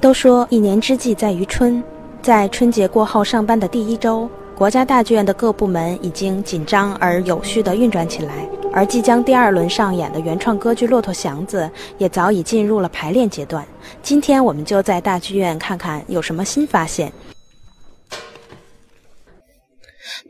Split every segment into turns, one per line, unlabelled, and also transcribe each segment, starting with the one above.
都说一年之计在于春，在春节过后上班的第一周，国家大剧院的各部门已经紧张而有序地运转起来，而即将第二轮上演的原创歌剧《骆驼祥子》也早已进入了排练阶段。今天我们就在大剧院看看有什么新发现。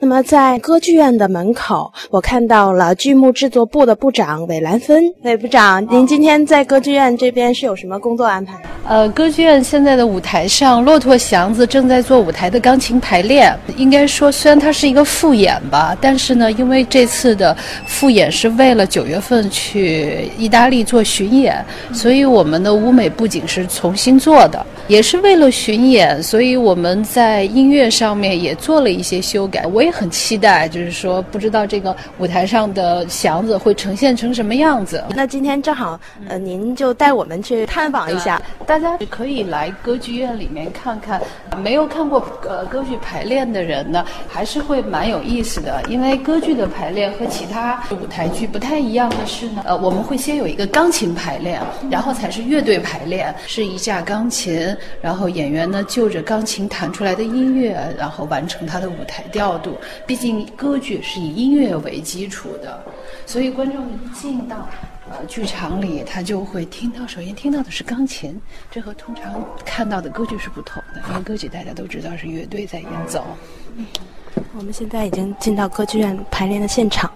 那么，在歌剧院的门口，我看到了剧目制作部的部长韦兰芬。韦部长，您今天在歌剧院这边是有什么工作安排？
呃，歌剧院现在的舞台上，《骆驼祥子》正在做舞台的钢琴排练。应该说，虽然它是一个复演吧，但是呢，因为这次的复演是为了九月份去意大利做巡演，所以我们的舞美布景是重新做的，也是为了巡演，所以我们在音乐上面也做了一些修改。我也。很期待，就是说，不知道这个舞台上的祥子会呈现成什么样子。
那今天正好，呃，您就带我们去探访一下。
大家可以来歌剧院里面看看。没有看过呃歌剧排练的人呢，还是会蛮有意思的。因为歌剧的排练和其他舞台剧不太一样的是呢，呃，我们会先有一个钢琴排练，然后才是乐队排练，是一架钢琴，然后演员呢就着钢琴弹出来的音乐，然后完成他的舞台调度。毕竟歌剧是以音乐为基础的，所以观众一进到呃剧场里，他就会听到，首先听到的是钢琴，这和通常看到的歌剧是不同的。因为歌剧大家都知道是乐队在演奏。
嗯我们现在已经进到歌剧院排练的现场。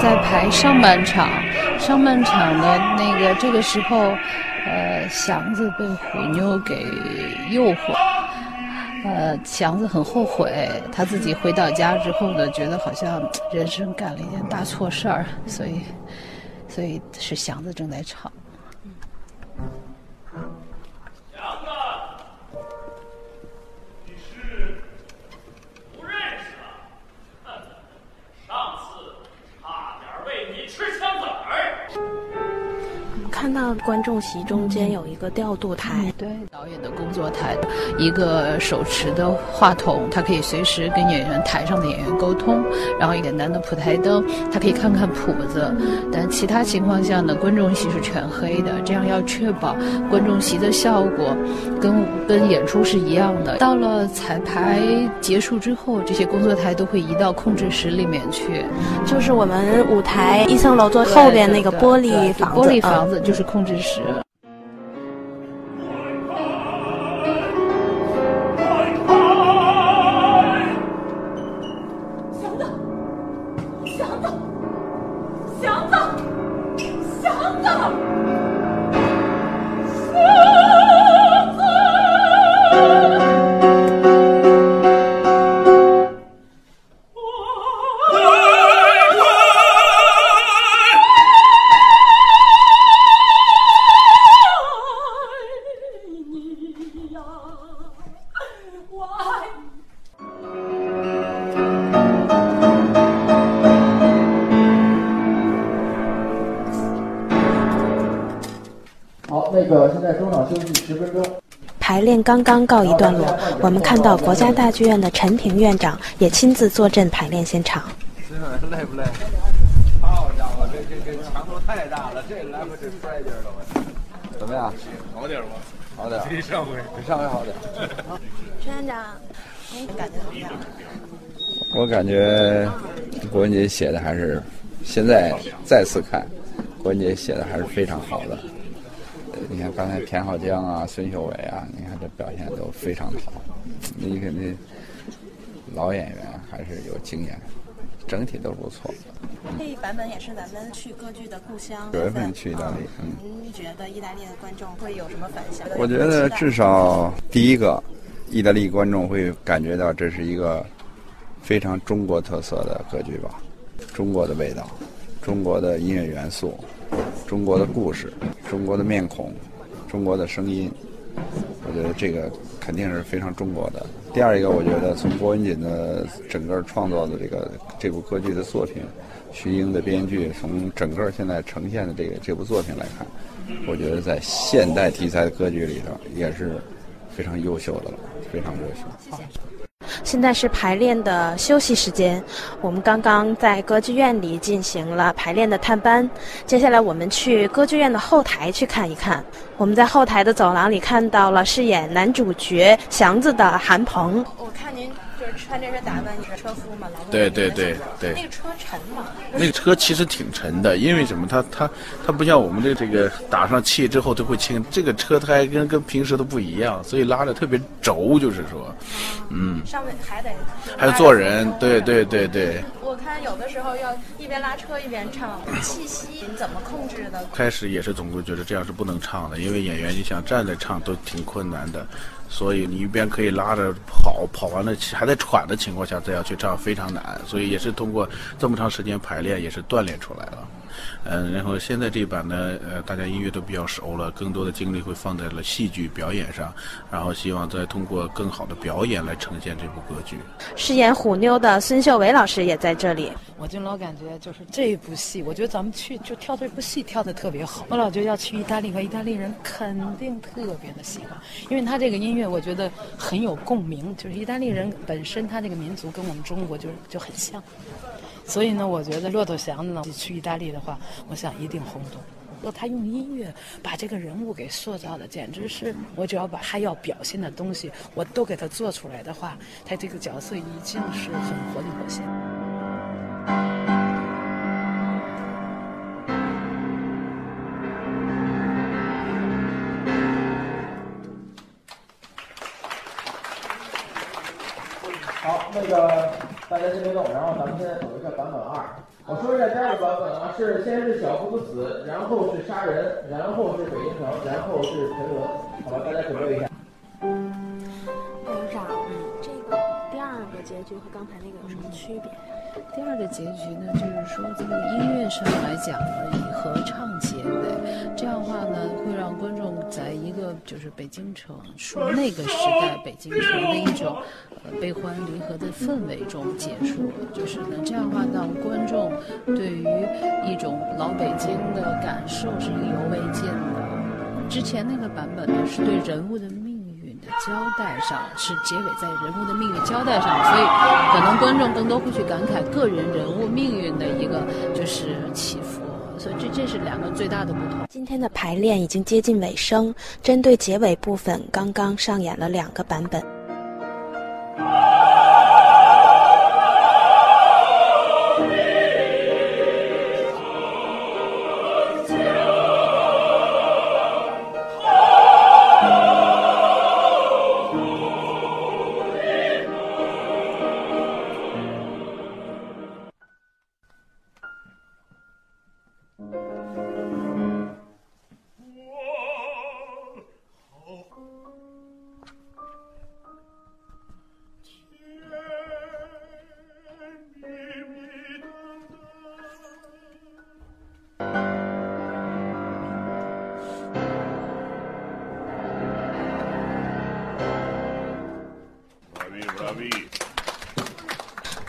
在排上半场，上半场的那个这个时候，呃，祥子被虎妞给诱惑，呃，祥子很后悔，他自己回到家之后呢，觉得好像人生干了一件大错事儿，所以，所以是祥子正在唱。
观众席中间有一个调度台，
对导演的工作台，一个手持的话筒，他可以随时跟演员台上的演员沟通。然后简单的普台灯，他可以看看谱子。但其他情况下呢，观众席是全黑的，这样要确保观众席的效果跟跟演出是一样的。到了彩排结束之后，这些工作台都会移到控制室里面去，
就是我们舞台一层楼最后边那个玻璃房
子，玻璃房子。就是控制室。
排练刚刚告一段落，我们看到国家大剧院的陈平院长也亲自坐镇排练现场。
累不累？好家伙，这这这强度太大了，这来回这摔劲儿了，怎么样？好点吗？好点，比上回比上回好点。
陈院长，您感觉怎么样？
我感觉郭文杰写的还是现在再次看，郭文杰写的还是非常好的。你看刚才田浩江啊、孙秀伟啊，你看这表现都非常的好。你肯定老演员还是有经验，整体都不错。
这一版本也是咱们去歌剧的故乡。
九月份去意大利，
嗯。您觉得意大利的观众会有什么反响？
我觉得至少第一个，意大利观众会感觉到这是一个非常中国特色的歌剧吧，中国的味道，中国的音乐元素。中国的故事，中国的面孔，中国的声音，我觉得这个肯定是非常中国的。第二一个，我觉得从郭文锦的整个创作的这个这部歌剧的作品，徐英的编剧，从整个现在呈现的这个这部作品来看，我觉得在现代题材的歌剧里头也是非常优秀的了，非常优秀。
谢谢。现在是排练的休息时间，我们刚刚在歌剧院里进行了排练的探班，接下来我们去歌剧院的后台去看一看。我们在后台的走廊里看到了饰演男主角祥子的韩鹏。我看您。就是穿这身打扮，你是车夫吗？
对对对对。
那个车沉吗？
那个车其实挺沉的，因为什么？它它它不像我们的这个打上气之后它会轻，这个车它还跟跟平时都不一样，所以拉的特别轴，就是说，
嗯。上面还得
还要坐人，对对对对。
我看有的时候要一边拉车一边唱，气息你怎么控制的？
开始也是总归觉得这样是不能唱的，因为演员你想站着唱都挺困难的。所以你一边可以拉着跑，跑完了还在喘的情况下再要去唱非常难，所以也是通过这么长时间排练也是锻炼出来了。嗯，然后现在这版呢，呃，大家音乐都比较熟了，更多的精力会放在了戏剧表演上，然后希望再通过更好的表演来呈现这部歌剧。
饰演虎妞的孙秀伟老师也在这里。
我就老感觉就是这部戏，我觉得咱们去就跳这部戏跳的特别好。我老觉得要去意大利，和意大利人肯定特别的喜欢，因为他这个音乐我觉得很有共鸣，就是意大利人本身他这个民族跟我们中国就就很像。所以呢，我觉得骆驼祥子呢去意大利的话，我想一定轰动。那他用音乐把这个人物给塑造的，简直是我只要把他要表现的东西我都给他做出来的话，他这个角色已经是很活灵活现。
好，那个。大家先别动，然后咱们现在走一下版本二。我说一下第二个版本啊，是先是小福死，然后是杀人，然后是北京城，然后是沉沦。好吧，大家准备一下。
董事长，这个第二个结局和刚才那个有什么区别？
第二个结局呢，就是说这个音乐上来讲呢，以合唱结尾，这样的话呢，会让观众在一个就是北京城说那个时代北京城的一种呃悲欢离合的氛围中结束。就是呢，这样的话让观众对于一种老北京的感受是意犹未尽的。之前那个版本呢，是对人物的。交代上是结尾在人物的命运交代上，所以可能观众更多会去感慨个人人物命运的一个就是起伏，所以这这是两个最大的不同。
今天的排练已经接近尾声，针对结尾部分，刚刚上演了两个版本。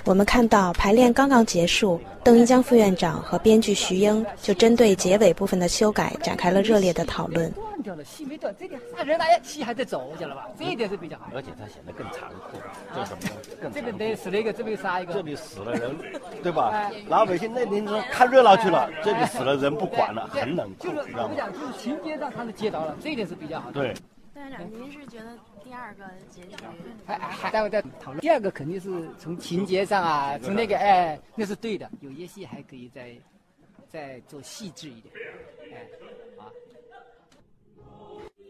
我们看到排练刚刚结束，邓一江副院长和编剧徐英就针对结尾部分的修改展开了热烈的讨论。
断掉了，戏没断，这点杀人大家戏还在走，知道吧？这一点是比较好。
而且它显得更残酷，这什么？更
这个得死了一个，这边杀一个。
这里死了人，对吧？老百姓那边说看热闹去了，这里死了人不管了，很冷酷，
知道吗？就是情节上他是接到了，这一点是比较好的。
对。
院长，您是觉得？第二个结局
还还待会再讨论。第二个肯定是从情节上啊，从那个哎，那是对的。有些戏还可以再再做细致一点，哎，啊。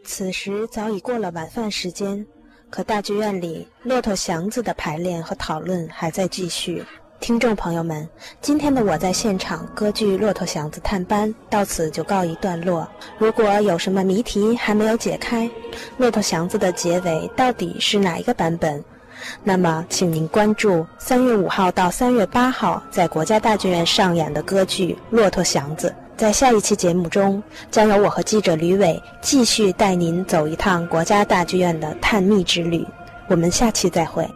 此时早已过了晚饭时间，可大剧院里骆驼祥子的排练和讨论还在继续。听众朋友们，今天的我在现场歌剧《骆驼祥子探班》到此就告一段落。如果有什么谜题还没有解开，《骆驼祥子》的结尾到底是哪一个版本？那么，请您关注三月五号到三月八号在国家大剧院上演的歌剧《骆驼祥子》。在下一期节目中，将由我和记者吕伟继续带您走一趟国家大剧院的探秘之旅。我们下期再会。